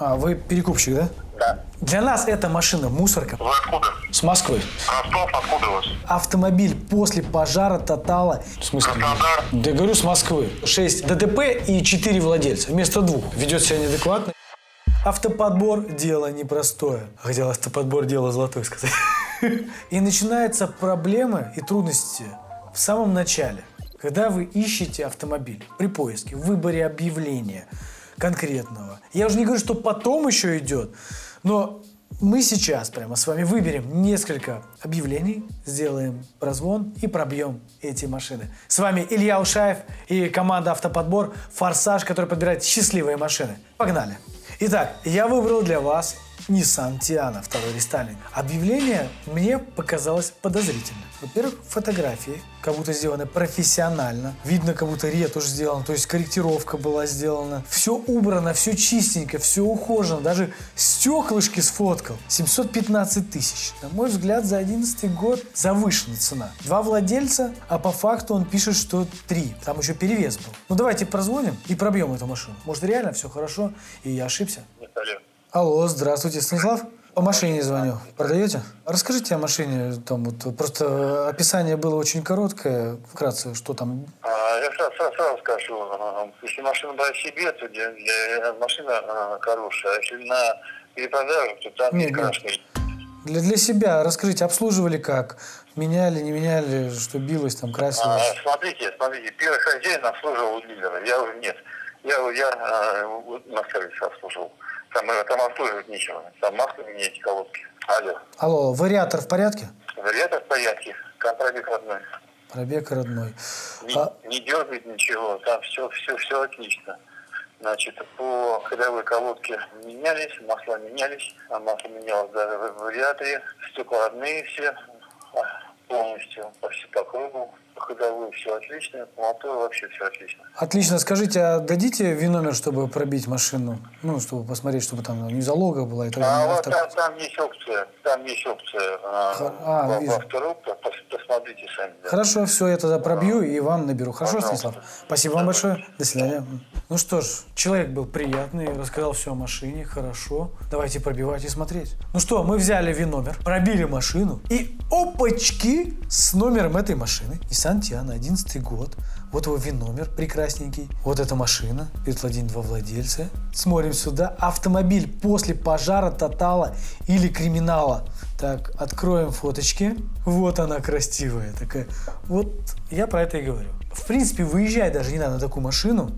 А, вы перекупщик, да? Да. Для нас эта машина мусорка. Вы откуда? С Москвы. Ростов, откуда у вас? Автомобиль после пожара Тотала. В смысле? Краснодар. Да говорю, с Москвы. 6 ДТП и 4 владельца вместо двух. Ведет себя неадекватно. Автоподбор – дело непростое. Хотел автоподбор – дело золотое сказать. И начинаются проблемы и трудности в самом начале. Когда вы ищете автомобиль при поиске, в выборе объявления конкретного. Я уже не говорю, что потом еще идет, но мы сейчас прямо с вами выберем несколько объявлений, сделаем прозвон и пробьем эти машины. С вами Илья Ушаев и команда «Автоподбор» «Форсаж», который подбирает счастливые машины. Погнали! Итак, я выбрал для вас Nissan Tiana, второй рестайлинг. Объявление мне показалось подозрительным. Во-первых, фотографии как будто сделаны профессионально. Видно, как будто ретушь сделан, то есть корректировка была сделана. Все убрано, все чистенько, все ухожено. Даже стеклышки сфоткал. 715 тысяч. На мой взгляд, за 11 год завышенная цена. Два владельца, а по факту он пишет, что три. Там еще перевес был. Ну давайте прозвоним и пробьем эту машину. Может реально все хорошо и я ошибся. Алло. Алло, здравствуйте, Станислав? По машине звоню. Продаете? Расскажите о машине. Там вот просто описание было очень короткое. Вкратце, что там. А, я сразу, сразу, сразу скажу, а, если машина брать себе, то для, для- машина а, хорошая. А если на перепродажу, то там, Нет, конечно, Для, для себя расскажите, обслуживали как? Меняли, не меняли, что билось, там, А, красилось? смотрите, смотрите, первый хозяин обслуживал у дилера, я уже нет. Я, я а, вот на сервисе обслуживал. Там, э, там обслуживать нечего. Там масло менять, колодки. Алло. Алло, вариатор в порядке? Вариатор в порядке. Контрабик родной. Пробег родной. Не, А, не дергает ничего, там все, все, все отлично. Значит, по ходовой колодке менялись, масла менялись, а масло менялось даже в вариаторе, стекла родные все, а, полностью, почти по кругу, по ходовой все отлично, по мотору вообще все отлично. отлично. Скажите, а дадите ВИН-номер, чтобы пробить машину? Ну, чтобы посмотреть, чтобы там не залога была и так А далее. вот Авто- там, там есть опция, там есть опция а, Х- а, во, вижу. во вторую, по- пос- посмотрите сами. да. Хорошо, все, я тогда пробью и вам наберу. Хорошо, Пожалуйста. Станислав? Спасибо вам большое. До свидания. Ну что ж, человек был приятный, рассказал все о машине, хорошо. Давайте пробивать и смотреть. Ну что, мы взяли ВИН-номер, пробили машину и опачки с номером этой машины. Nissan Tiana, 11 год. Вот его ВИН-номер прекрасненький. Вот эта машина. Перед владением два владельца. Смотрим сюда. Автомобиль после пожара, тотала или криминала. Так, откроем фоточки. Вот она красивая такая. Вот я про это и говорю. В принципе, выезжать даже не надо на такую машину,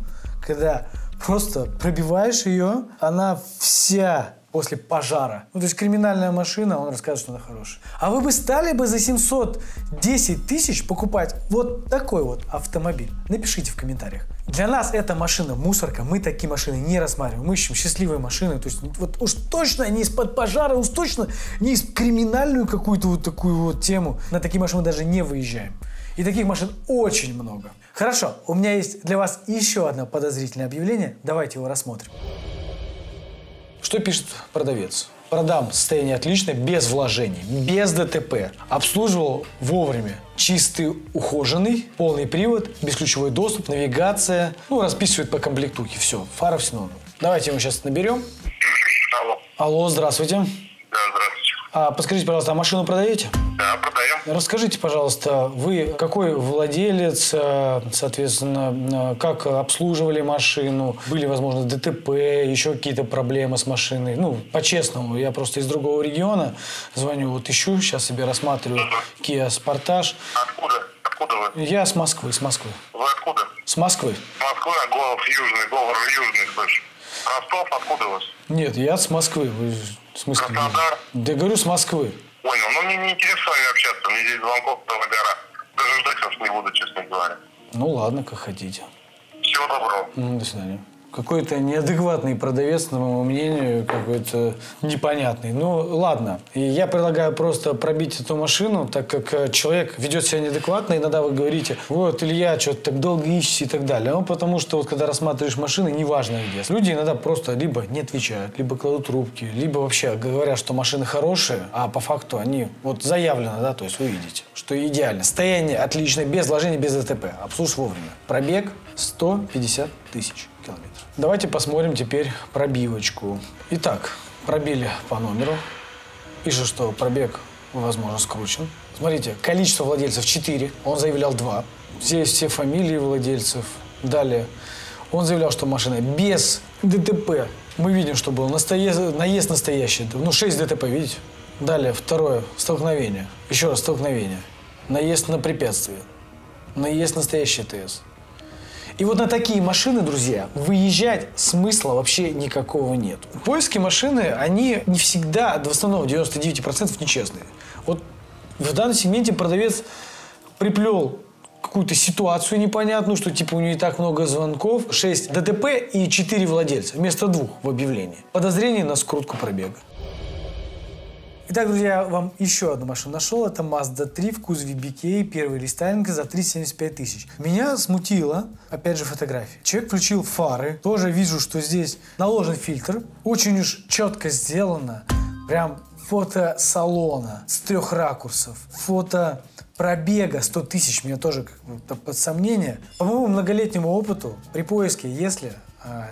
когда просто пробиваешь ее, она вся после пожара. Ну, то есть криминальная машина, он расскажет, что она хорошая. А вы бы стали бы за 710 тысяч покупать вот такой вот автомобиль? Напишите в комментариях. Для нас эта машина мусорка, мы такие машины не рассматриваем. Мы ищем счастливые машины, то есть вот уж точно не из-под пожара, уж точно не из криминальную какую-то вот такую вот тему. На такие машины даже не выезжаем. И таких машин очень много. Хорошо, у меня есть для вас еще одно подозрительное объявление. Давайте его рассмотрим. Что пишет продавец? Продам состояние отличное, без вложений, без ДТП. Обслуживал вовремя. Чистый, ухоженный, полный привод, бесключевой доступ, навигация. Ну, расписывает по комплектухе. Все, фара все норм. Давайте его сейчас наберем. Алло. Алло, здравствуйте. А, подскажите, пожалуйста, а машину продаете? Да, продаем. Расскажите, пожалуйста, вы какой владелец, э, соответственно, э, как обслуживали машину, были, возможно, ДТП, еще какие-то проблемы с машиной? Ну, по-честному, я просто из другого региона звоню, вот ищу, сейчас себе рассматриваю Kia Sportage. Откуда? Откуда вы? Я с Москвы, с Москвы. Вы откуда? С Москвы. Москва, голос южный, говор южный, слышь. Ростов, откуда вас? Нет, я с Москвы. Вы, смысле? Краснодар? Да говорю, с Москвы. Понял. Но мне не интересно с вами общаться. Мне здесь звонков целая гора. Даже ждать вас не буду, честно говоря. Ну ладно, как хотите. Всего доброго. Ну, до свидания. Какой-то неадекватный продавец, по моему мнению, какой-то непонятный. Ну, ладно. И я предлагаю просто пробить эту машину, так как э, человек ведет себя неадекватно, иногда вы говорите, вот, Илья, что-то так долго ищешь и так далее. Ну, потому что вот когда рассматриваешь машины, неважно где. Люди иногда просто либо не отвечают, либо кладут трубки, либо вообще говорят, что машины хорошие, а по факту они, вот заявлено, да, то есть вы видите, что идеально. Состояние отличное, без вложений, без ДТП. Обслуживаешь вовремя. Пробег 150 тысяч. Километров. Давайте посмотрим теперь пробивочку. Итак, пробили по номеру. Пишет, что пробег, возможно, скручен. Смотрите, количество владельцев 4, он заявлял 2. Здесь все фамилии владельцев. Далее, он заявлял, что машина без ДТП. Мы видим, что был наезд настоящий. Ну, 6 ДТП, видите? Далее, второе, столкновение. Еще раз, столкновение. Наезд на препятствие. Наезд настоящий ТС. И вот на такие машины, друзья, выезжать смысла вообще никакого нет. Поиски машины, они не всегда, в основном 99% нечестные. Вот в данном сегменте продавец приплел какую-то ситуацию непонятную, что типа у нее не так много звонков, 6 ДТП и 4 владельца вместо двух в объявлении. Подозрение на скрутку пробега. Итак, друзья, я вам еще одну машину нашел. Это Mazda 3 в кузове BK, первый рестайлинг за 375 тысяч. Меня смутило, опять же, фотография. Человек включил фары. Тоже вижу, что здесь наложен фильтр. Очень уж четко сделано. Прям фото салона с трех ракурсов. Фото пробега 100 тысяч. Меня тоже как бы под сомнение. По моему многолетнему опыту при поиске, если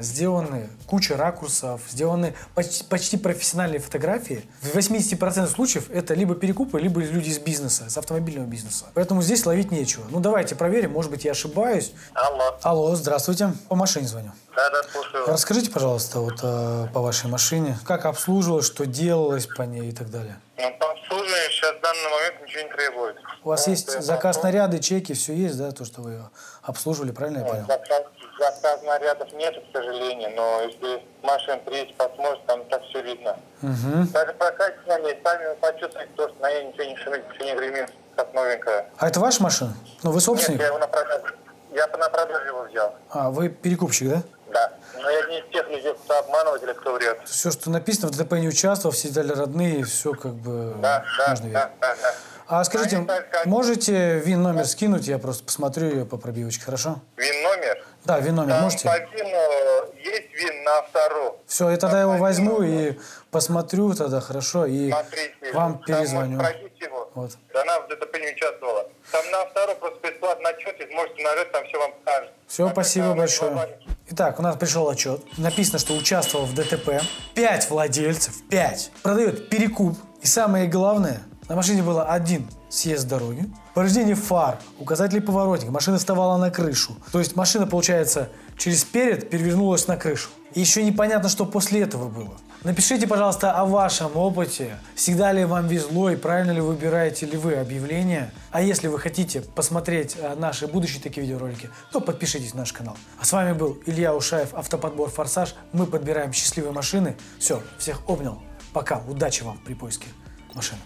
сделаны куча ракурсов, сделаны почти, почти профессиональные фотографии. В 80% случаев это либо перекупы, либо люди из бизнеса, с автомобильного бизнеса. Поэтому здесь ловить нечего. Ну давайте проверим, может быть я ошибаюсь. Алло. Алло, здравствуйте. По машине звоню. Да, да, слушаю. Расскажите, пожалуйста, вот э, по вашей машине, как обслуживалось, что делалось по ней и так далее. Ну, по обслуживанию сейчас в данный момент ничего не требует. У вас Ну, есть заказ наряды, чеки, все есть, да, то, что вы обслуживали, правильно я понял? Заказ, заказ нарядов нет, к сожалению, но если машин приедете, посмотрите, там так все видно. Угу. Даже прокатите на ней, сами вы почувствуете, то, что на ней ничего не шумит, все не гремит, как новенькая. А это ваша машина? Ну, вы Нет, собственник? я его на продажу. Я на продажу его взял. А, вы перекупщик, да? Да. Но я не из тех людей, кто обманывает или кто врет. Все, что написано, в ДТП не участвовал, все дали родные, все как бы Да, да, можно верить. да, да, да. А скажите, Они можете ВИН номер скинуть, я просто посмотрю ее по пробивочке, хорошо? Вин номер. Да, ВИН номер Там можете? по вину есть вин на вторую. Все, я тогда его по возьму и посмотрю тогда, хорошо, и Смотрите. вам там перезвоню. можно спросить его. Вот. Да она в ДТП не участвовала. Там на вторую просто бесплатно отчет, и сможете нажать, там все вам покажет. Все, А спасибо большое. Итак, у нас пришел отчет. Написано, что участвовал в ДТП. Пять владельцев, пять. Продает перекуп. И самое главное, на машине было один съезд дороги, повреждение фар, указателей поворотника, машина вставала на крышу. То есть машина, получается, через перед перевернулась на крышу. И еще непонятно, что после этого было. Напишите, пожалуйста, о вашем опыте. Всегда ли вам везло и правильно ли выбираете ли вы объявления? А если вы хотите посмотреть э, наши будущие такие видеоролики, то подпишитесь на наш канал. А с вами был Илья Ушаев, автоподбор «Форсаж». Мы подбираем счастливые машины. Все, всех обнял. Пока, удачи вам при поиске машины.